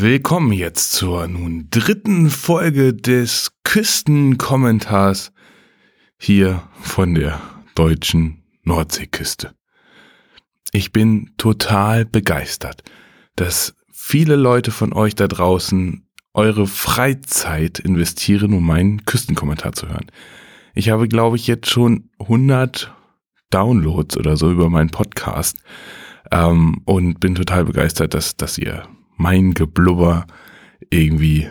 Willkommen jetzt zur nun dritten Folge des Küstenkommentars hier von der deutschen Nordseeküste. Ich bin total begeistert, dass viele Leute von euch da draußen eure Freizeit investieren, um meinen Küstenkommentar zu hören. Ich habe, glaube ich, jetzt schon 100 Downloads oder so über meinen Podcast ähm, und bin total begeistert, dass, dass ihr mein Geblubber irgendwie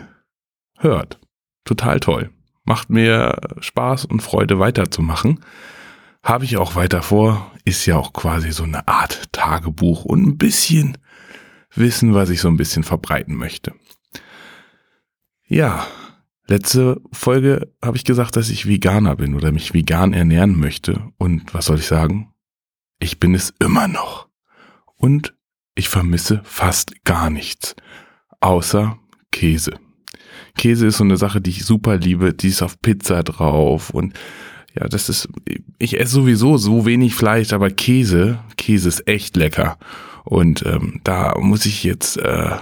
hört. Total toll. Macht mir Spaß und Freude weiterzumachen. Habe ich auch weiter vor. Ist ja auch quasi so eine Art Tagebuch und ein bisschen Wissen, was ich so ein bisschen verbreiten möchte. Ja, letzte Folge habe ich gesagt, dass ich Veganer bin oder mich vegan ernähren möchte. Und was soll ich sagen? Ich bin es immer noch. Und ich vermisse fast gar nichts. Außer Käse. Käse ist so eine Sache, die ich super liebe. Die ist auf Pizza drauf und ja, das ist, ich esse sowieso so wenig Fleisch, aber Käse, Käse ist echt lecker. Und ähm, da muss ich jetzt äh,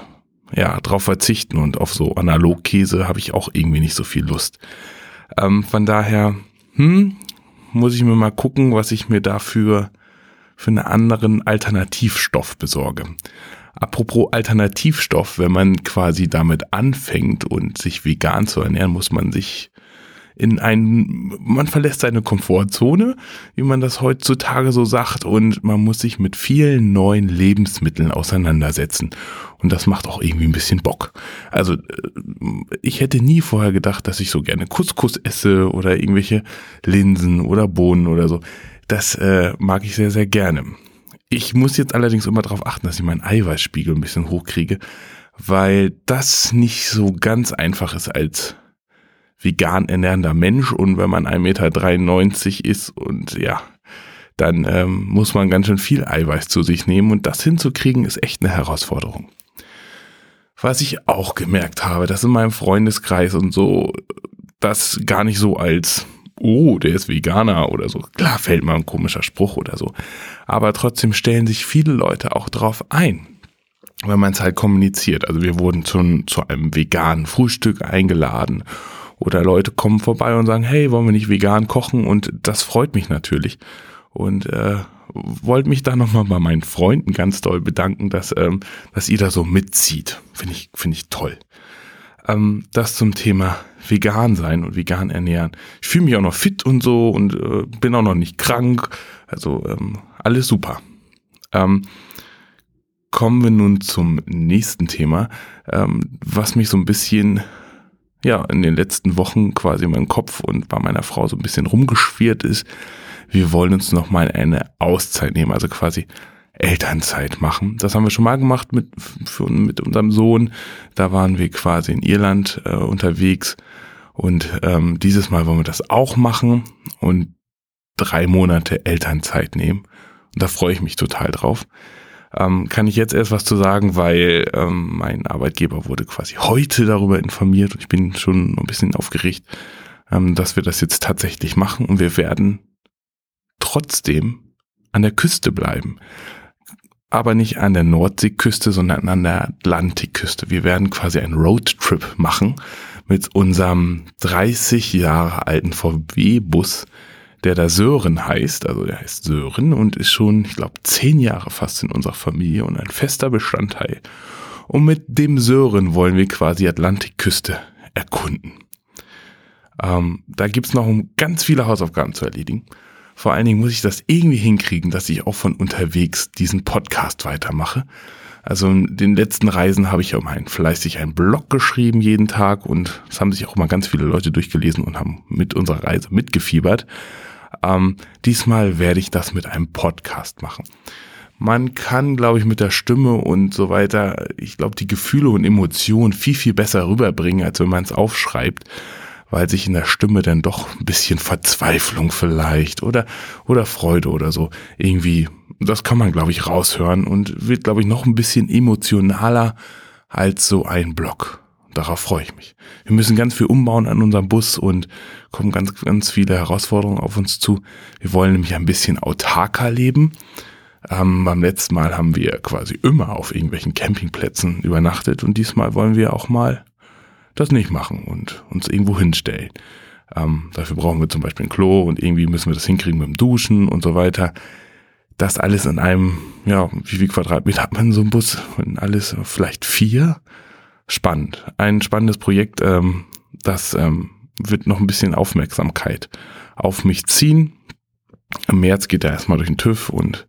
ja drauf verzichten und auf so Analogkäse habe ich auch irgendwie nicht so viel Lust. Ähm, von daher, hm, muss ich mir mal gucken, was ich mir dafür für einen anderen Alternativstoff besorge. Apropos Alternativstoff, wenn man quasi damit anfängt und sich vegan zu ernähren, muss man sich in ein, man verlässt seine Komfortzone, wie man das heutzutage so sagt, und man muss sich mit vielen neuen Lebensmitteln auseinandersetzen. Und das macht auch irgendwie ein bisschen Bock. Also äh, ich hätte nie vorher gedacht, dass ich so gerne Couscous esse oder irgendwelche Linsen oder Bohnen oder so. Das äh, mag ich sehr, sehr gerne. Ich muss jetzt allerdings immer darauf achten, dass ich meinen Eiweißspiegel ein bisschen hochkriege, weil das nicht so ganz einfach ist als vegan ernährender Mensch und wenn man 1,93 Meter ist und ja, dann ähm, muss man ganz schön viel Eiweiß zu sich nehmen und das hinzukriegen ist echt eine Herausforderung. Was ich auch gemerkt habe, dass in meinem Freundeskreis und so das gar nicht so als oh, der ist Veganer oder so. Klar fällt mal ein komischer Spruch oder so. Aber trotzdem stellen sich viele Leute auch drauf ein, wenn man es halt kommuniziert. Also wir wurden zu, zu einem veganen Frühstück eingeladen oder Leute kommen vorbei und sagen, hey, wollen wir nicht vegan kochen? Und das freut mich natürlich. Und äh, wollte mich da nochmal bei meinen Freunden ganz doll bedanken, dass, ähm, dass ihr da so mitzieht. Finde ich, finde ich toll. Ähm, das zum Thema vegan sein und vegan ernähren. Ich fühle mich auch noch fit und so und äh, bin auch noch nicht krank. Also ähm, alles super. Ähm, kommen wir nun zum nächsten Thema, ähm, was mich so ein bisschen ja in den letzten Wochen quasi in meinem Kopf und bei meiner Frau so ein bisschen rumgeschwirrt ist. Wir wollen uns noch mal eine Auszeit nehmen, also quasi Elternzeit machen. Das haben wir schon mal gemacht mit, für, mit unserem Sohn. Da waren wir quasi in Irland äh, unterwegs. Und ähm, dieses Mal wollen wir das auch machen und drei Monate Elternzeit nehmen. Und da freue ich mich total drauf. Ähm, kann ich jetzt erst was zu sagen, weil ähm, mein Arbeitgeber wurde quasi heute darüber informiert ich bin schon ein bisschen aufgeregt, ähm, dass wir das jetzt tatsächlich machen und wir werden trotzdem an der Küste bleiben aber nicht an der Nordseeküste, sondern an der Atlantikküste. Wir werden quasi einen Roadtrip machen mit unserem 30 Jahre alten VW-Bus, der da Sören heißt. Also der heißt Sören und ist schon, ich glaube, zehn Jahre fast in unserer Familie und ein fester Bestandteil. Und mit dem Sören wollen wir quasi Atlantikküste erkunden. Ähm, da gibt's noch ganz viele Hausaufgaben zu erledigen. Vor allen Dingen muss ich das irgendwie hinkriegen, dass ich auch von unterwegs diesen Podcast weitermache. Also in den letzten Reisen habe ich ja mal fleißig einen Blog geschrieben jeden Tag und es haben sich auch mal ganz viele Leute durchgelesen und haben mit unserer Reise mitgefiebert. Ähm, diesmal werde ich das mit einem Podcast machen. Man kann, glaube ich, mit der Stimme und so weiter, ich glaube, die Gefühle und Emotionen viel, viel besser rüberbringen, als wenn man es aufschreibt weil sich in der Stimme dann doch ein bisschen Verzweiflung vielleicht oder, oder Freude oder so irgendwie, das kann man, glaube ich, raushören und wird, glaube ich, noch ein bisschen emotionaler als so ein Block. Darauf freue ich mich. Wir müssen ganz viel umbauen an unserem Bus und kommen ganz, ganz viele Herausforderungen auf uns zu. Wir wollen nämlich ein bisschen autarker leben. Ähm, beim letzten Mal haben wir quasi immer auf irgendwelchen Campingplätzen übernachtet und diesmal wollen wir auch mal das nicht machen und uns irgendwo hinstellen. Ähm, dafür brauchen wir zum Beispiel ein Klo und irgendwie müssen wir das hinkriegen mit dem Duschen und so weiter. Das alles in einem, ja, wie viel Quadratmeter hat man in so einem Bus? Und alles vielleicht vier? Spannend. Ein spannendes Projekt, ähm, das ähm, wird noch ein bisschen Aufmerksamkeit auf mich ziehen. Im März geht er erstmal durch den TÜV und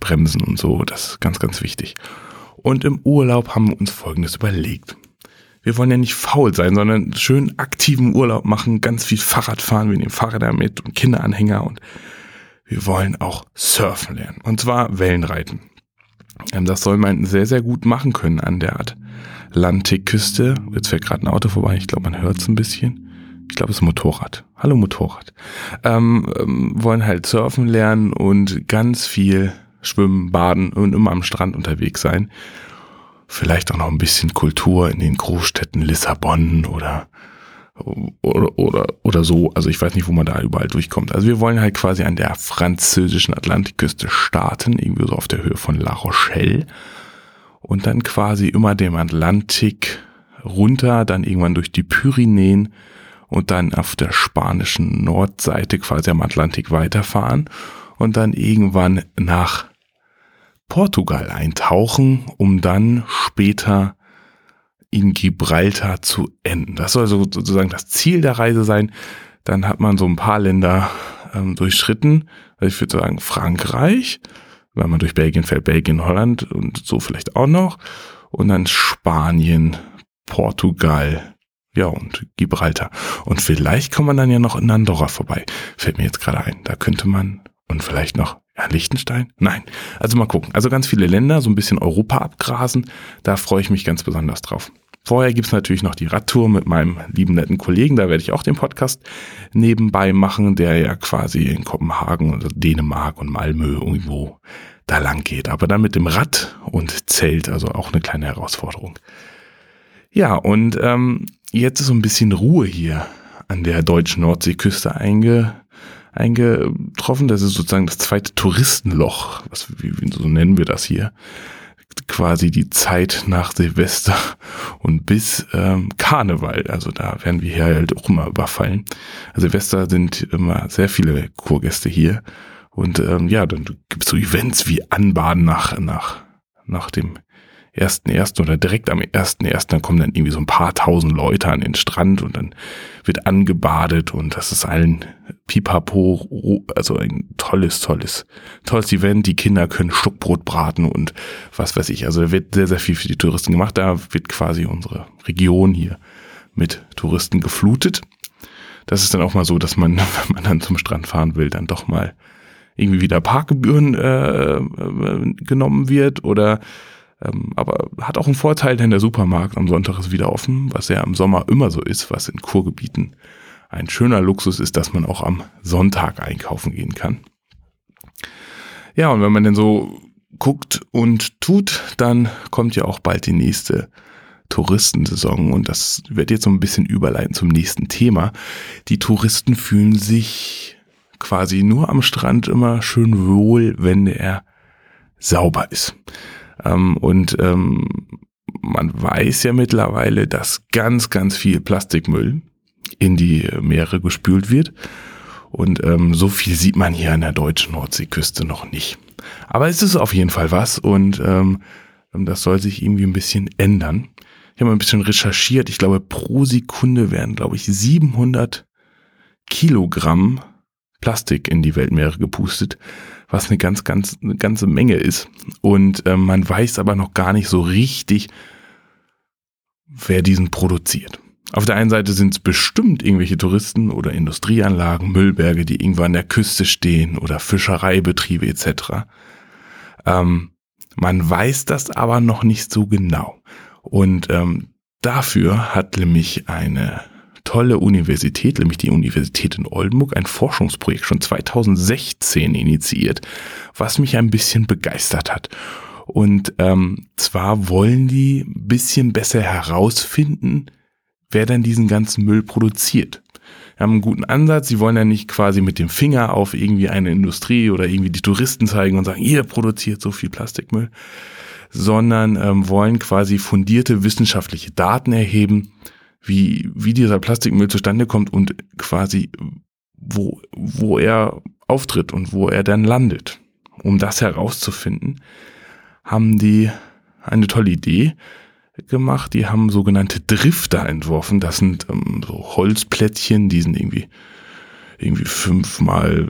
Bremsen und so. Das ist ganz, ganz wichtig. Und im Urlaub haben wir uns Folgendes überlegt. Wir wollen ja nicht faul sein, sondern schön aktiven Urlaub machen, ganz viel Fahrrad fahren, wir nehmen Fahrräder mit und Kinderanhänger und wir wollen auch surfen lernen. Und zwar Wellenreiten. Ähm, das soll man sehr, sehr gut machen können an der Atlantikküste. Jetzt fährt gerade ein Auto vorbei, ich glaube, man hört es ein bisschen. Ich glaube, es ist ein Motorrad. Hallo Motorrad. Ähm, ähm, wollen halt surfen lernen und ganz viel schwimmen, baden und immer am Strand unterwegs sein. Vielleicht auch noch ein bisschen Kultur in den Großstädten Lissabon oder oder, oder, oder so. Also ich weiß nicht, wo man da überall durchkommt. Also wir wollen halt quasi an der französischen Atlantikküste starten, irgendwie so auf der Höhe von La Rochelle. Und dann quasi immer dem Atlantik runter, dann irgendwann durch die Pyrenäen und dann auf der spanischen Nordseite quasi am Atlantik weiterfahren und dann irgendwann nach Portugal eintauchen, um dann später in Gibraltar zu enden. Das soll sozusagen das Ziel der Reise sein. Dann hat man so ein paar Länder ähm, durchschritten. Also ich würde sagen Frankreich, wenn man durch Belgien fährt, Belgien, Holland und so vielleicht auch noch. Und dann Spanien, Portugal, ja und Gibraltar. Und vielleicht kommt man dann ja noch in Andorra vorbei. Fällt mir jetzt gerade ein. Da könnte man und vielleicht noch ja, Liechtenstein? Nein. Also mal gucken. Also ganz viele Länder, so ein bisschen Europa abgrasen. Da freue ich mich ganz besonders drauf. Vorher gibt's natürlich noch die Radtour mit meinem lieben netten Kollegen. Da werde ich auch den Podcast nebenbei machen, der ja quasi in Kopenhagen oder Dänemark und Malmö irgendwo da lang geht. Aber dann mit dem Rad und Zelt, also auch eine kleine Herausforderung. Ja, und ähm, jetzt ist so ein bisschen Ruhe hier an der deutschen Nordseeküste einge eingetroffen. Das ist sozusagen das zweite Touristenloch, was, wie, so nennen wir das hier. Quasi die Zeit nach Silvester und bis ähm, Karneval. Also da werden wir hier halt auch immer überfallen. Also Silvester sind immer sehr viele Kurgäste hier. Und ähm, ja, dann gibt es so Events wie Anbaden nach, nach, nach dem ersten ersten oder direkt am ersten ersten, dann kommen dann irgendwie so ein paar tausend Leute an den Strand und dann wird angebadet und das ist allen pipapo, also ein tolles, tolles, tolles Event. Die Kinder können Stuckbrot braten und was weiß ich. Also da wird sehr, sehr viel für die Touristen gemacht. Da wird quasi unsere Region hier mit Touristen geflutet. Das ist dann auch mal so, dass man, wenn man dann zum Strand fahren will, dann doch mal irgendwie wieder Parkgebühren äh, äh genommen wird oder ähm, aber hat auch einen Vorteil, denn der Supermarkt am Sonntag ist wieder offen, was ja im Sommer immer so ist, was in Kurgebieten ein schöner Luxus ist, dass man auch am Sonntag einkaufen gehen kann. Ja, und wenn man denn so guckt und tut, dann kommt ja auch bald die nächste Touristensaison und das wird jetzt so ein bisschen überleiten zum nächsten Thema. Die Touristen fühlen sich quasi nur am Strand immer schön wohl, wenn er sauber ist. Ähm, und ähm, man weiß ja mittlerweile, dass ganz, ganz viel Plastikmüll in die Meere gespült wird. Und ähm, so viel sieht man hier an der deutschen Nordseeküste noch nicht. Aber es ist auf jeden Fall was und ähm, das soll sich irgendwie ein bisschen ändern. Ich habe ein bisschen recherchiert. Ich glaube, pro Sekunde werden, glaube ich, 700 Kilogramm Plastik in die Weltmeere gepustet was eine ganz, ganz, eine ganze Menge ist. Und äh, man weiß aber noch gar nicht so richtig, wer diesen produziert. Auf der einen Seite sind es bestimmt irgendwelche Touristen oder Industrieanlagen, Müllberge, die irgendwo an der Küste stehen oder Fischereibetriebe etc. Ähm, man weiß das aber noch nicht so genau. Und ähm, dafür hat nämlich eine tolle Universität, nämlich die Universität in Oldenburg, ein Forschungsprojekt schon 2016 initiiert, was mich ein bisschen begeistert hat. Und ähm, zwar wollen die bisschen besser herausfinden, wer denn diesen ganzen Müll produziert. haben einen guten Ansatz. Sie wollen ja nicht quasi mit dem Finger auf irgendwie eine Industrie oder irgendwie die Touristen zeigen und sagen, ihr produziert so viel Plastikmüll, sondern ähm, wollen quasi fundierte wissenschaftliche Daten erheben, wie, wie dieser Plastikmüll zustande kommt und quasi wo, wo er auftritt und wo er dann landet. Um das herauszufinden, haben die eine tolle Idee gemacht. Die haben sogenannte Drifter entworfen. Das sind ähm, so Holzplättchen, die sind irgendwie, irgendwie fünf mal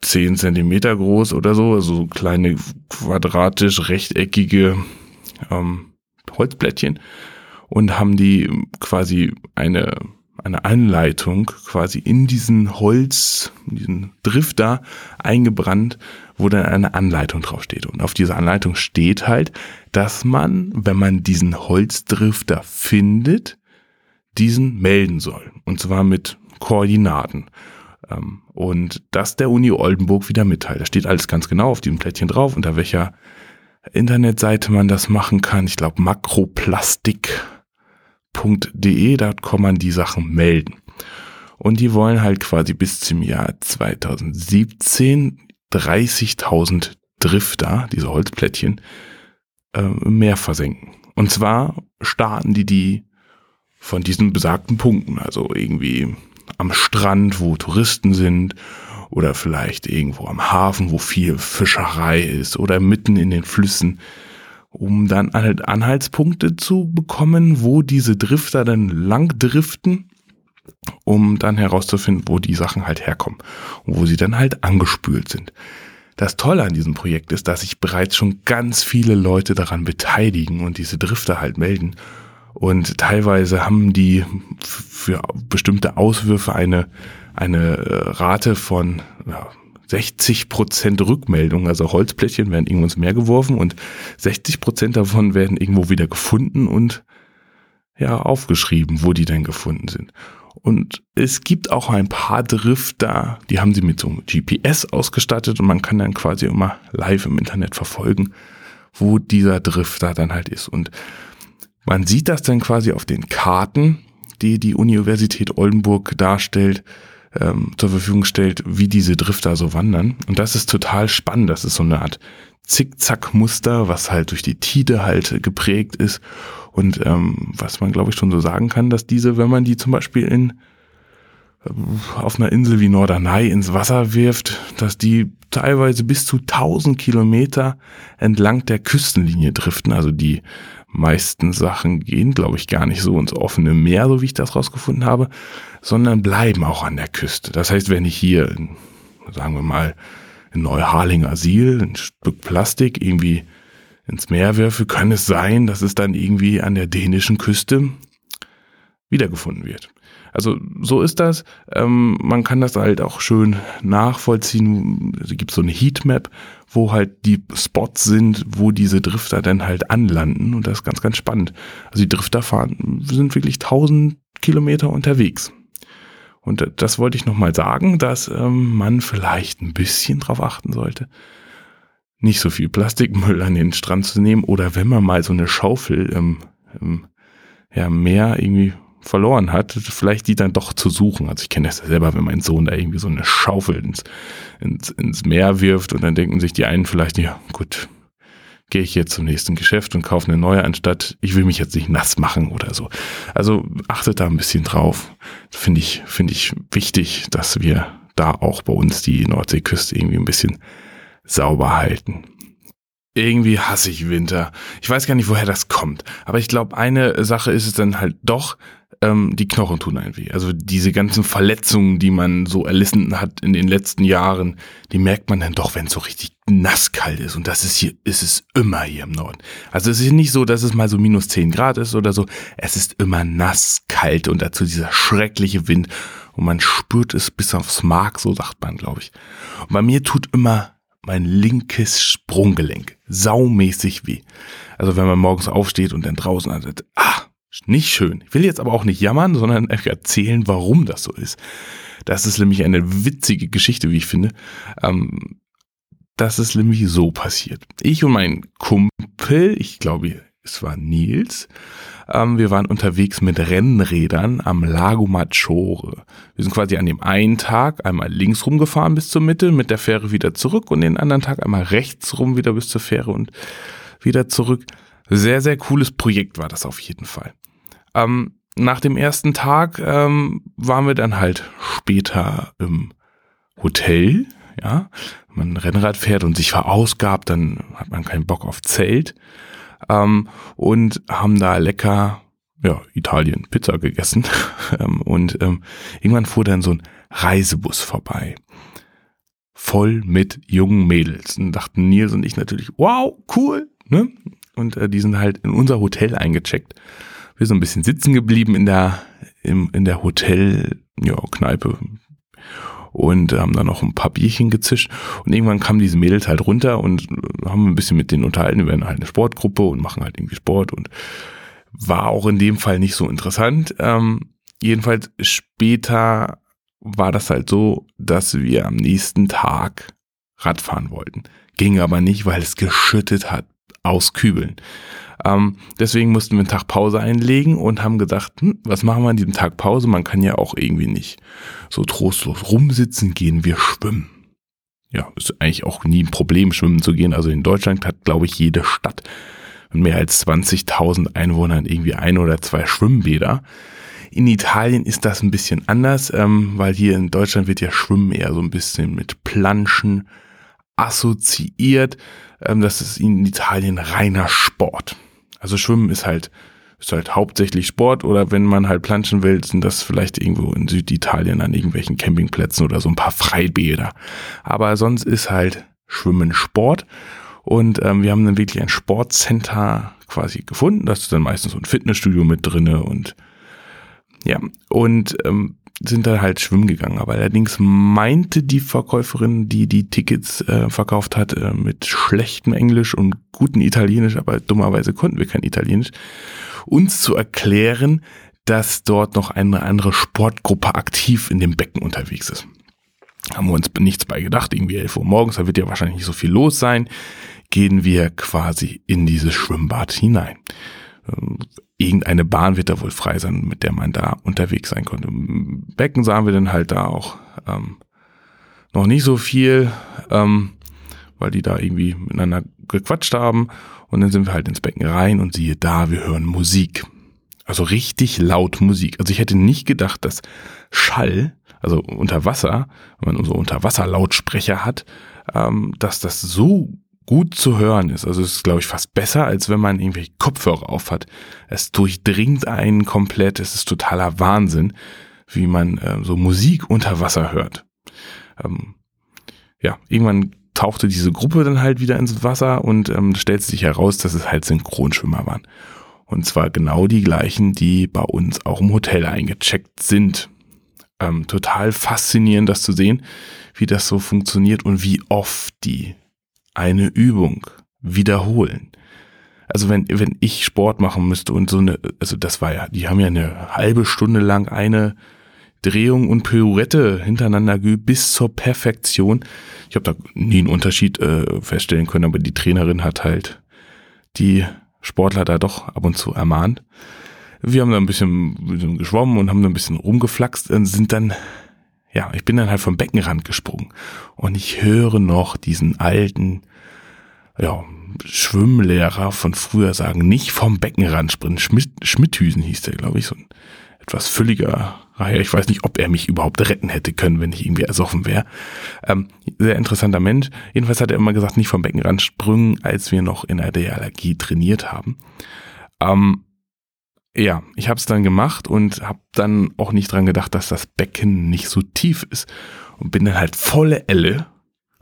zehn Zentimeter groß oder so. Also so kleine quadratisch rechteckige ähm, Holzplättchen und haben die quasi eine eine Anleitung quasi in diesen Holz, in diesen Drifter eingebrannt, wo dann eine Anleitung draufsteht. Und auf dieser Anleitung steht halt, dass man, wenn man diesen Holzdrifter findet, diesen melden soll. Und zwar mit Koordinaten. Ähm, und das der Uni Oldenburg wieder mitteilt. Da steht alles ganz genau auf diesem Plättchen drauf, unter welcher Internetseite man das machen kann. Ich glaube, Makroplastik www.de, da kann man die Sachen melden. Und die wollen halt quasi bis zum Jahr 2017 30.000 Drifter, diese Holzplättchen, äh, mehr versenken. Und zwar starten die die von diesen besagten Punkten, also irgendwie am Strand, wo Touristen sind oder vielleicht irgendwo am Hafen, wo viel Fischerei ist oder mitten in den Flüssen um dann halt Anhaltspunkte zu bekommen, wo diese Drifter dann lang driften, um dann herauszufinden, wo die Sachen halt herkommen und wo sie dann halt angespült sind. Das Tolle an diesem Projekt ist, dass sich bereits schon ganz viele Leute daran beteiligen und diese Drifter halt melden. Und teilweise haben die für bestimmte Auswürfe eine, eine äh, Rate von ja, 60 Prozent Rückmeldung, also Holzplättchen werden irgendwo ins Meer geworfen und 60 Prozent davon werden irgendwo wieder gefunden und ja, aufgeschrieben, wo die denn gefunden sind. Und es gibt auch ein paar Drifter, die haben sie mit so einem GPS ausgestattet und man kann dann quasi immer live im Internet verfolgen, wo dieser Drifter dann halt ist. Und man sieht das dann quasi auf den Karten, die die Universität Oldenburg darstellt, ähm, zur Verfügung stellt, wie diese Drifter so wandern. Und das ist total spannend. Das ist so eine Art Zickzack-Muster, was halt durch die Tide halt geprägt ist. Und ähm, was man, glaube ich, schon so sagen kann, dass diese, wenn man die zum Beispiel in äh, auf einer Insel wie Norderney ins Wasser wirft, dass die teilweise bis zu 1000 Kilometer entlang der Küstenlinie driften. Also die meisten Sachen gehen, glaube ich, gar nicht so ins offene Meer, so wie ich das rausgefunden habe, sondern bleiben auch an der Küste. Das heißt, wenn ich hier, sagen wir mal, in Neuharling Asyl ein Stück Plastik irgendwie ins Meer werfe, kann es sein, dass es dann irgendwie an der dänischen Küste wiedergefunden wird. Also so ist das. Ähm, man kann das halt auch schön nachvollziehen. Es gibt so eine Heatmap, wo halt die Spots sind, wo diese Drifter dann halt anlanden. Und das ist ganz, ganz spannend. Also die Drifter fahren, sind wirklich 1000 Kilometer unterwegs. Und das wollte ich nochmal sagen, dass ähm, man vielleicht ein bisschen drauf achten sollte, nicht so viel Plastikmüll an den Strand zu nehmen oder wenn man mal so eine Schaufel im, im ja, Meer irgendwie verloren hat, vielleicht die dann doch zu suchen. Also ich kenne das ja selber, wenn mein Sohn da irgendwie so eine Schaufel ins, ins, ins Meer wirft und dann denken sich die einen vielleicht, ja gut, gehe ich jetzt zum nächsten Geschäft und kaufe eine neue, anstatt ich will mich jetzt nicht nass machen oder so. Also achtet da ein bisschen drauf. Finde ich, finde ich wichtig, dass wir da auch bei uns die Nordseeküste irgendwie ein bisschen sauber halten. Irgendwie hasse ich Winter. Ich weiß gar nicht, woher das kommt. Aber ich glaube, eine Sache ist es dann halt doch, ähm, die Knochen tun ein weh. Also diese ganzen Verletzungen, die man so erlitten hat in den letzten Jahren, die merkt man dann doch, wenn es so richtig nasskalt ist. Und das ist hier, ist es immer hier im Norden. Also es ist nicht so, dass es mal so minus 10 Grad ist oder so. Es ist immer nasskalt und dazu dieser schreckliche Wind. Und man spürt es bis aufs Mark, so sagt man, glaube ich. Und bei mir tut immer mein linkes Sprunggelenk saumäßig weh. Also wenn man morgens aufsteht und dann draußen hat, ah, nicht schön. Ich will jetzt aber auch nicht jammern, sondern erzählen, warum das so ist. Das ist nämlich eine witzige Geschichte, wie ich finde. Ähm, das ist nämlich so passiert. Ich und mein Kumpel, ich glaube, es war Nils. Ähm, wir waren unterwegs mit Rennrädern am Lago Maggiore. Wir sind quasi an dem einen Tag einmal links rumgefahren bis zur Mitte, mit der Fähre wieder zurück und den anderen Tag einmal rechts rum wieder bis zur Fähre und wieder zurück. Sehr, sehr cooles Projekt war das auf jeden Fall. Ähm, nach dem ersten Tag ähm, waren wir dann halt später im Hotel, ja. Wenn man Rennrad fährt und sich verausgabt, dann hat man keinen Bock auf Zelt ähm, und haben da lecker ja, Italien Pizza gegessen. Ähm, und ähm, irgendwann fuhr dann so ein Reisebus vorbei. Voll mit jungen Mädels. Und dachten Nils und ich natürlich, wow, cool. Ne? Und äh, die sind halt in unser Hotel eingecheckt. Wir sind ein bisschen sitzen geblieben in der, im, in der Hotel, ja, Kneipe, und haben dann noch ein paar Bierchen gezischt und irgendwann kamen diese Mädels halt runter und haben ein bisschen mit denen unterhalten, wir werden halt eine Sportgruppe und machen halt irgendwie Sport und war auch in dem Fall nicht so interessant. Ähm, jedenfalls später war das halt so, dass wir am nächsten Tag Radfahren wollten. Ging aber nicht, weil es geschüttet hat aus Kübeln. Ähm, deswegen mussten wir einen Tag Pause einlegen und haben gedacht, hm, was machen wir an diesem Tag Pause? Man kann ja auch irgendwie nicht so trostlos rumsitzen, gehen wir schwimmen. Ja, ist eigentlich auch nie ein Problem, schwimmen zu gehen. Also in Deutschland hat, glaube ich, jede Stadt mit mehr als 20.000 Einwohnern irgendwie ein oder zwei Schwimmbäder. In Italien ist das ein bisschen anders, ähm, weil hier in Deutschland wird ja Schwimmen eher so ein bisschen mit Planschen assoziiert. Ähm, das ist in Italien reiner Sport. Also Schwimmen ist halt, ist halt hauptsächlich Sport oder wenn man halt planschen will, sind das vielleicht irgendwo in Süditalien an irgendwelchen Campingplätzen oder so ein paar Freibäder. Aber sonst ist halt Schwimmen Sport. Und ähm, wir haben dann wirklich ein Sportcenter quasi gefunden. Das ist dann meistens so ein Fitnessstudio mit drinne und ja, und ähm, sind dann halt schwimmen gegangen. Aber allerdings meinte die Verkäuferin, die die Tickets äh, verkauft hat, äh, mit schlechtem Englisch und gutem Italienisch, aber dummerweise konnten wir kein Italienisch, uns zu erklären, dass dort noch eine andere Sportgruppe aktiv in dem Becken unterwegs ist. Haben wir uns nichts bei gedacht, irgendwie 11 Uhr morgens, da wird ja wahrscheinlich nicht so viel los sein, gehen wir quasi in dieses Schwimmbad hinein irgendeine Bahn wird da wohl frei sein, mit der man da unterwegs sein konnte. Becken sahen wir dann halt da auch ähm, noch nicht so viel, ähm, weil die da irgendwie miteinander gequatscht haben. Und dann sind wir halt ins Becken rein und siehe da, wir hören Musik. Also richtig laut Musik. Also ich hätte nicht gedacht, dass Schall, also unter Wasser, wenn man so Unterwasserlautsprecher hat, ähm, dass das so gut zu hören ist. Also es ist, glaube ich, fast besser, als wenn man irgendwelche Kopfhörer auf hat. Es durchdringt einen komplett. Es ist totaler Wahnsinn, wie man äh, so Musik unter Wasser hört. Ähm, ja, irgendwann tauchte diese Gruppe dann halt wieder ins Wasser und ähm, stellte sich heraus, dass es halt Synchronschwimmer waren. Und zwar genau die gleichen, die bei uns auch im Hotel eingecheckt sind. Ähm, total faszinierend, das zu sehen, wie das so funktioniert und wie oft die eine Übung wiederholen. Also wenn, wenn ich Sport machen müsste und so eine, also das war ja, die haben ja eine halbe Stunde lang eine Drehung und Pirouette hintereinander geübt bis zur Perfektion. Ich habe da nie einen Unterschied äh, feststellen können, aber die Trainerin hat halt die Sportler da doch ab und zu ermahnt. Wir haben da ein bisschen, bisschen geschwommen und haben da ein bisschen rumgeflaxt und sind dann ja, ich bin dann halt vom Beckenrand gesprungen und ich höre noch diesen alten, ja, Schwimmlehrer von früher sagen, nicht vom Beckenrand springen. Schmidt, Schmidthüsen hieß der, glaube ich, so ein etwas fülliger Reiher. Ich weiß nicht, ob er mich überhaupt retten hätte können, wenn ich irgendwie ersoffen wäre. Ähm, sehr interessanter Mensch. Jedenfalls hat er immer gesagt, nicht vom Beckenrand springen, als wir noch in der DLRG trainiert haben. Ähm, ja, ich habe es dann gemacht und habe dann auch nicht dran gedacht, dass das Becken nicht so tief ist und bin dann halt volle Elle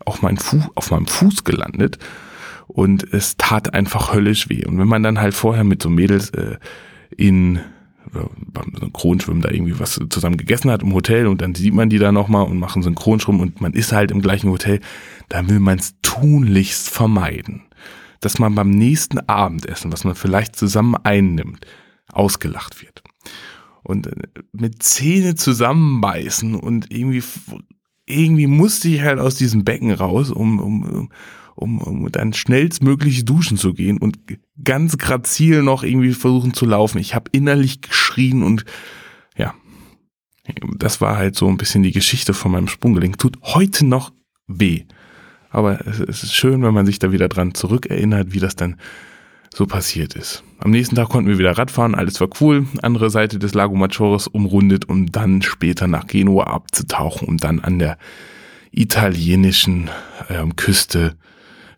auf, mein Fu auf meinem Fuß gelandet und es tat einfach höllisch weh. Und wenn man dann halt vorher mit so Mädels äh, in beim Synchronschwimmen da irgendwie was zusammen gegessen hat im Hotel und dann sieht man die da nochmal und machen Synchronschwimmen und man ist halt im gleichen Hotel, dann will man es tunlichst vermeiden. Dass man beim nächsten Abendessen, was man vielleicht zusammen einnimmt, ausgelacht wird. Und äh, mit Zähne zusammenbeißen und irgendwie irgendwie musste ich halt aus diesem Becken raus, um, um, um, um dann schnellstmöglich duschen zu gehen und ganz grazil noch irgendwie versuchen zu laufen. Ich habe innerlich geschrien und ja, das war halt so ein bisschen die Geschichte von meinem Sprunggelenk. Tut heute noch weh. Aber es ist schön, wenn man sich da wieder dran zurückerinnert, wie das dann so passiert ist. Am nächsten Tag konnten wir wieder Radfahren, alles war cool. Andere Seite des Lago Maggiore umrundet, um dann später nach Genua abzutauchen, um dann an der italienischen ähm, Küste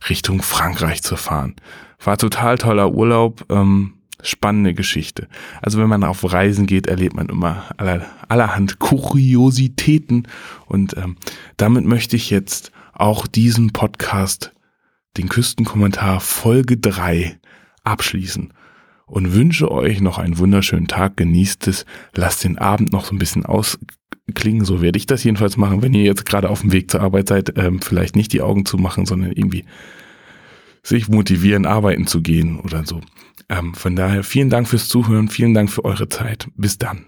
Richtung Frankreich zu fahren. War total toller Urlaub, ähm, spannende Geschichte. Also wenn man auf Reisen geht, erlebt man immer aller, allerhand Kuriositäten und ähm, damit möchte ich jetzt auch diesen Podcast, den Küstenkommentar Folge 3 abschließen und wünsche euch noch einen wunderschönen Tag. Genießt es. Lasst den Abend noch so ein bisschen ausklingen. So werde ich das jedenfalls machen, wenn ihr jetzt gerade auf dem Weg zur Arbeit seid. Ähm, vielleicht nicht die Augen zu machen, sondern irgendwie sich motivieren, arbeiten zu gehen oder so. Ähm, von daher vielen Dank fürs Zuhören. Vielen Dank für eure Zeit. Bis dann.